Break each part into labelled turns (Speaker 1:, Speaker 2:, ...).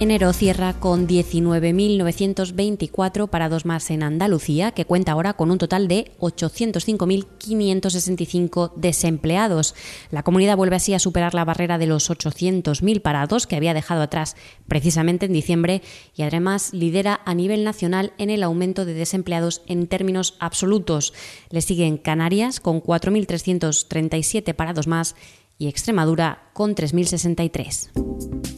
Speaker 1: Enero cierra con 19.924 parados más en Andalucía, que cuenta ahora con un total de 805.565 desempleados. La comunidad vuelve así a superar la barrera de los 800.000 parados que había dejado atrás precisamente en diciembre y además lidera a nivel nacional en el aumento de desempleados en términos absolutos. Le siguen Canarias con 4.337 parados más y Extremadura con 3.063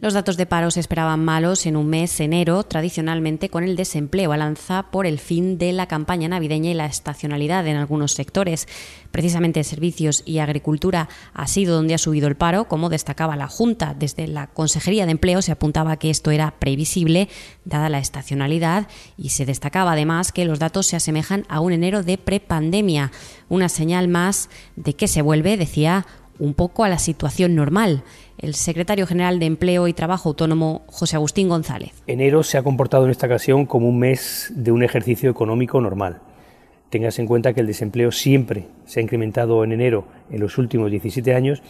Speaker 1: Los datos de paro se esperaban malos en un mes, enero, tradicionalmente con el desempleo balanza por el fin de la campaña navideña y la estacionalidad en algunos sectores. Precisamente servicios y agricultura ha sido donde ha subido el paro, como destacaba la Junta. Desde la Consejería de Empleo se apuntaba que esto era previsible, dada la estacionalidad, y se destacaba además que los datos se asemejan a un enero de prepandemia, una señal más de que se vuelve, decía, un poco a la situación normal el secretario general de Empleo y Trabajo Autónomo, José Agustín González.
Speaker 2: Enero se ha comportado en esta ocasión como un mes de un ejercicio económico normal. Tengas en cuenta que el desempleo siempre se ha incrementado en enero en los últimos 17 años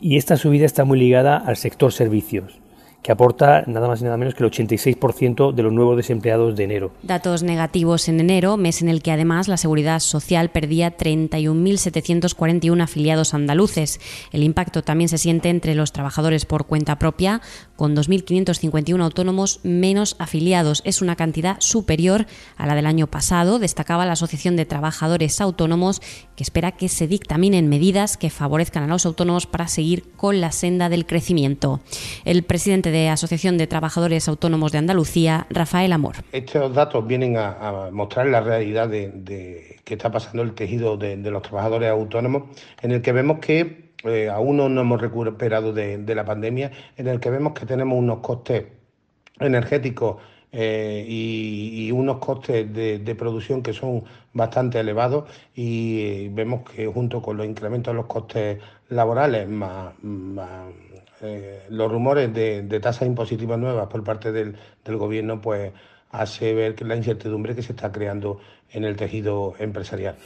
Speaker 2: y esta subida está muy ligada al sector servicios que aporta nada más y nada menos que el 86% de los nuevos desempleados de enero.
Speaker 1: Datos negativos en enero, mes en el que además la Seguridad Social perdía 31.741 afiliados andaluces. El impacto también se siente entre los trabajadores por cuenta propia, con 2.551 autónomos menos afiliados. Es una cantidad superior a la del año pasado, destacaba la Asociación de Trabajadores Autónomos, que espera que se dictaminen medidas que favorezcan a los autónomos para seguir con la senda del crecimiento. El presidente de Asociación de Trabajadores Autónomos de Andalucía, Rafael Amor.
Speaker 3: Estos datos vienen a, mostrar la realidad de, que está pasando el tejido de, los trabajadores autónomos, en el que vemos que eh, aún no nos hemos recuperado de, la pandemia, en el que vemos que tenemos unos costes energéticos eh, y, unos costes de, producción que son bastante elevados y vemos que junto con los incrementos de los costes laborales más eh, los rumores de, tasas impositivas nuevas por parte del, del gobierno, pues hace ver la incertidumbre que se está creando en el tejido empresarial.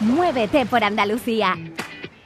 Speaker 4: Muévete por Andalucía.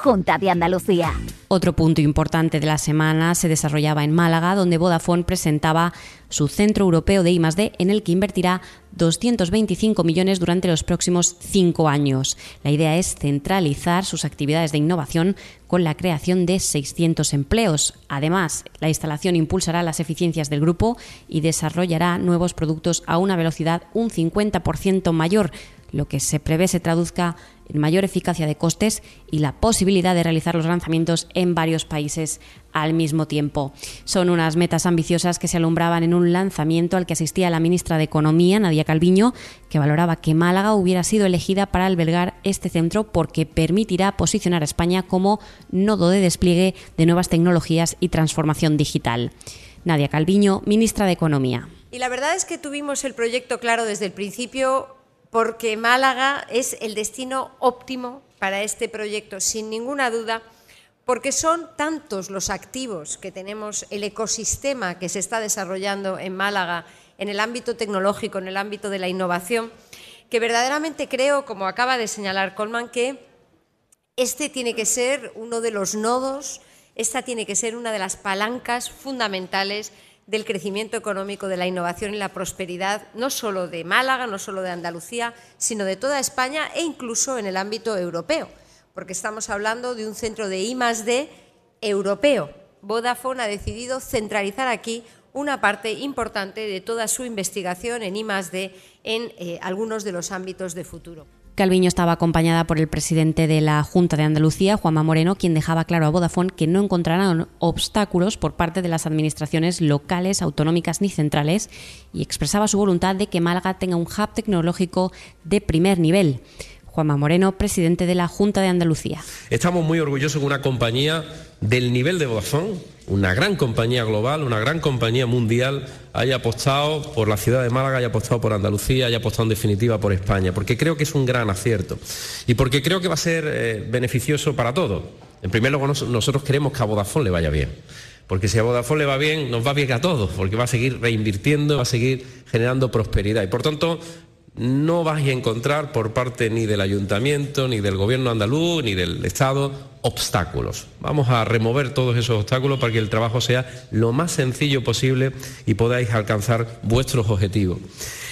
Speaker 4: Junta de Andalucía.
Speaker 1: Otro punto importante de la semana se desarrollaba en Málaga, donde Vodafone presentaba su Centro Europeo de I+D, en el que invertirá 225 millones durante los próximos cinco años. La idea es centralizar sus actividades de innovación con la creación de 600 empleos. Además, la instalación impulsará las eficiencias del grupo y desarrollará nuevos productos a una velocidad un 50% mayor lo que se prevé se traduzca en mayor eficacia de costes y la posibilidad de realizar los lanzamientos en varios países al mismo tiempo. Son unas metas ambiciosas que se alumbraban en un lanzamiento al que asistía la ministra de Economía, Nadia Calviño, que valoraba que Málaga hubiera sido elegida para albergar este centro porque permitirá posicionar a España como nodo de despliegue de nuevas tecnologías y transformación digital. Nadia Calviño, ministra de Economía.
Speaker 5: Y la verdad es que tuvimos el proyecto claro desde el principio porque Málaga es el destino óptimo para este proyecto, sin ninguna duda, porque son tantos los activos que tenemos, el ecosistema que se está desarrollando en Málaga en el ámbito tecnológico, en el ámbito de la innovación, que verdaderamente creo, como acaba de señalar Colman, que este tiene que ser uno de los nodos, esta tiene que ser una de las palancas fundamentales del crecimiento económico, de la innovación y la prosperidad, no solo de Málaga, no solo de Andalucía, sino de toda España e incluso en el ámbito europeo, porque estamos hablando de un centro de I D europeo. Vodafone ha decidido centralizar aquí una parte importante de toda su investigación en I D en eh, algunos de los ámbitos de futuro.
Speaker 1: Calviño estaba acompañada por el presidente de la Junta de Andalucía, Juanma Moreno, quien dejaba claro a Vodafone que no encontrarán obstáculos por parte de las administraciones locales, autonómicas ni centrales y expresaba su voluntad de que Málaga tenga un hub tecnológico de primer nivel. Juanma Moreno, presidente de la Junta de Andalucía.
Speaker 6: Estamos muy orgullosos de una compañía del nivel de Vodafone, una gran compañía global, una gran compañía mundial, haya apostado por la ciudad de Málaga, haya apostado por Andalucía, haya apostado en definitiva por España, porque creo que es un gran acierto y porque creo que va a ser eh, beneficioso para todos. En primer lugar, nosotros queremos que a Vodafone le vaya bien. Porque si a Vodafone le va bien, nos va bien a todos, porque va a seguir reinvirtiendo, va a seguir generando prosperidad. Y por tanto, no vais a encontrar por parte ni del ayuntamiento, ni del gobierno andaluz, ni del Estado obstáculos. Vamos a remover todos esos obstáculos para que el trabajo sea lo más sencillo posible y podáis alcanzar vuestros objetivos.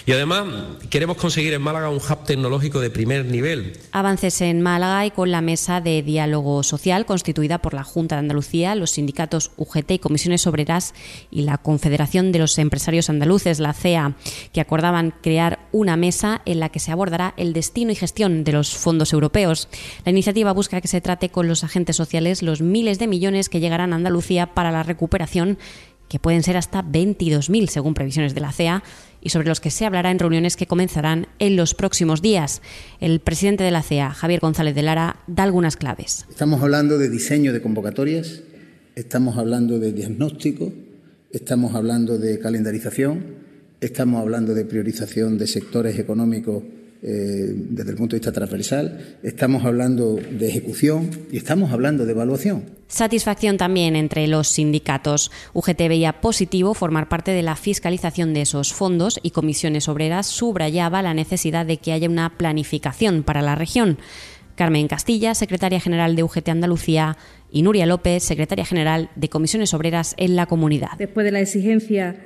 Speaker 6: Y además queremos conseguir en Málaga un hub tecnológico de primer nivel.
Speaker 1: Avances en Málaga y con la mesa de diálogo social constituida por la Junta de Andalucía, los sindicatos UGT y comisiones obreras y la Confederación de los Empresarios Andaluces, la CEA, que acordaban crear una mesa en la que se abordará el destino y gestión de los fondos europeos. La iniciativa busca que se trate con los agentes sociales los miles de millones que llegarán a Andalucía para la recuperación que pueden ser hasta 22.000 según previsiones de la CEA y sobre los que se hablará en reuniones que comenzarán en los próximos días. El presidente de la CEA, Javier González de Lara, da algunas claves.
Speaker 7: Estamos hablando de diseño de convocatorias, estamos hablando de diagnóstico, estamos hablando de calendarización, estamos hablando de priorización de sectores económicos eh, desde el punto de vista transversal, estamos hablando de ejecución y estamos hablando de evaluación.
Speaker 1: Satisfacción también entre los sindicatos. UGT veía positivo formar parte de la fiscalización de esos fondos y comisiones obreras subrayaba la necesidad de que haya una planificación para la región. Carmen Castilla, secretaria general de UGT Andalucía, y Nuria López, secretaria general de Comisiones Obreras en la comunidad.
Speaker 8: Después de la exigencia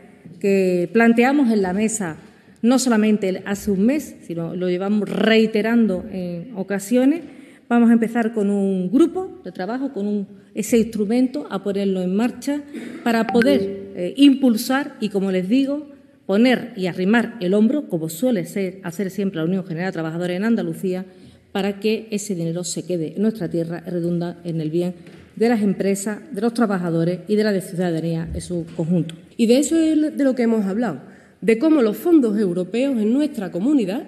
Speaker 8: que planteamos en la mesa no solamente hace un mes, sino lo llevamos reiterando en ocasiones. Vamos a empezar con un grupo de trabajo, con ese instrumento, a ponerlo en marcha para poder eh, impulsar y, como les digo, poner y arrimar el hombro, como suele ser, hacer siempre la Unión General de Trabajadores en Andalucía, para que ese dinero se quede en nuestra tierra y redunda en el bien de las empresas, de los trabajadores y de la ciudadanía en su conjunto.
Speaker 9: Y de eso es de lo que hemos hablado de cómo los fondos europeos en nuestra comunidad,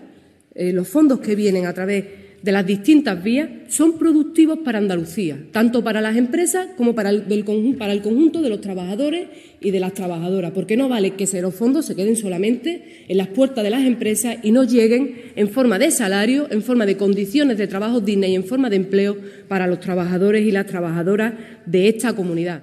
Speaker 9: eh, los fondos que vienen a través de las distintas vías, son productivos para Andalucía, tanto para las empresas como para el, conjunto de los trabajadores y de las trabajadoras, porque no vale que los fondos se queden solamente en las puertas de las empresas y no lleguen en forma de salario, en forma de condiciones de trabajo dignas y en forma de empleo para los trabajadores y las trabajadoras de esta comunidad.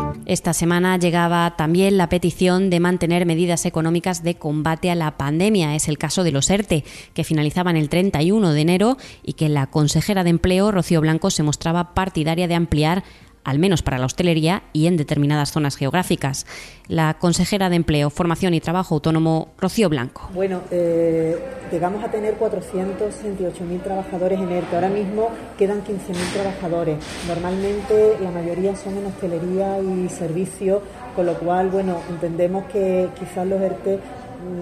Speaker 1: Esta semana llegaba también la petición de mantener medidas económicas de combate a la pandemia. Es el caso de los ERTE, que finalizaban el 31 de enero y que la consejera de Empleo, Rocío Blanco, se mostraba partidaria de ampliar al menos para la hostelería y en determinadas zonas geográficas. La consejera de Empleo, Formación y Trabajo Autónomo, Rocío Blanco.
Speaker 10: Bueno, eh, llegamos a tener 468.000 trabajadores en ERTE. Ahora mismo quedan 15.000 trabajadores. Normalmente la mayoría son en hostelería y servicios, con lo cual, bueno, entendemos que quizás los ERTE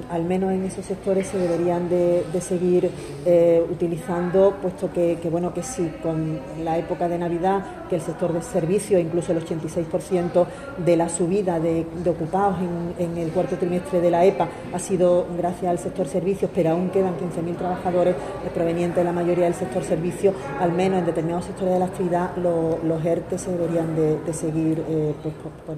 Speaker 10: al menos en esos sectores se deberían de, seguir eh, utilizando, puesto que, bueno, que sí, con la época de Navidad, que el sector de servicios, incluso el 86% de la subida de, ocupados en, el cuarto trimestre de la EPA ha sido gracias al sector servicios, pero aún quedan 15.000 trabajadores provenientes de la mayoría del sector servicios, al menos en determinados sectores de la actividad, los ERTE se deberían de, seguir. Eh, pues,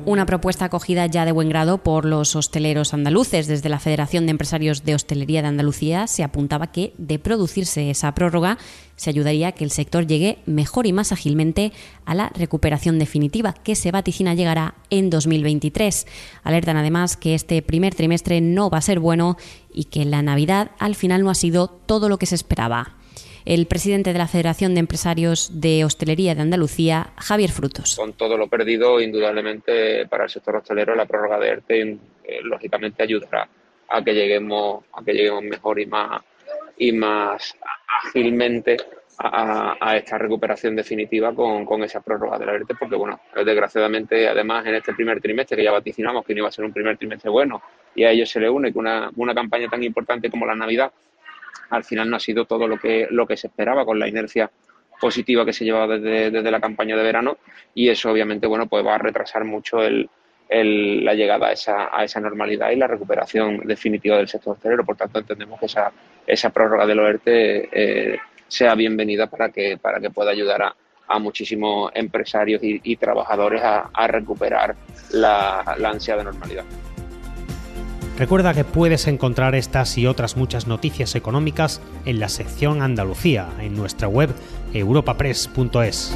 Speaker 1: Una propuesta acogida ya de buen grado por los hosteleros andaluces desde la Federación Federación de Empresarios de Hostelería de Andalucía se apuntaba que, de producirse esa prórroga, se ayudaría a que el sector llegue mejor y más ágilmente a la recuperación definitiva, que se vaticina llegará en 2023. Alertan además que este primer trimestre no va a ser bueno y que la Navidad al final no ha sido todo lo que se esperaba. el presidente de la Federación de Empresarios de Hostelería de Andalucía, Javier Frutos.
Speaker 11: Con todo lo perdido, indudablemente para el sector hostelero la prórroga de ERTE eh, lógicamente ayudará a que lleguemos a que lleguemos mejor y más y más ágilmente a, esta recuperación definitiva con, con, esa prórroga de la ERTE, porque bueno, desgraciadamente además en este primer trimestre que ya vaticinamos que no iba a ser un primer trimestre bueno y a ello se le une que una, una campaña tan importante como la Navidad al final no ha sido todo lo que, lo que se esperaba con la inercia positiva que se llevaba desde, desde la campaña de verano y eso obviamente bueno pues va a retrasar mucho el, la llegada a esa, a esa normalidad y la recuperación definitiva del sector hostelero. Por tanto, entendemos que esa, esa prórroga del OERTE eh, sea bienvenida para que, para que pueda ayudar a, a muchísimos empresarios y, trabajadores a, a recuperar la, la ansiada normalidad.
Speaker 12: Recuerda que puedes encontrar estas y otras muchas noticias económicas en la sección Andalucía, en nuestra web europapress.es.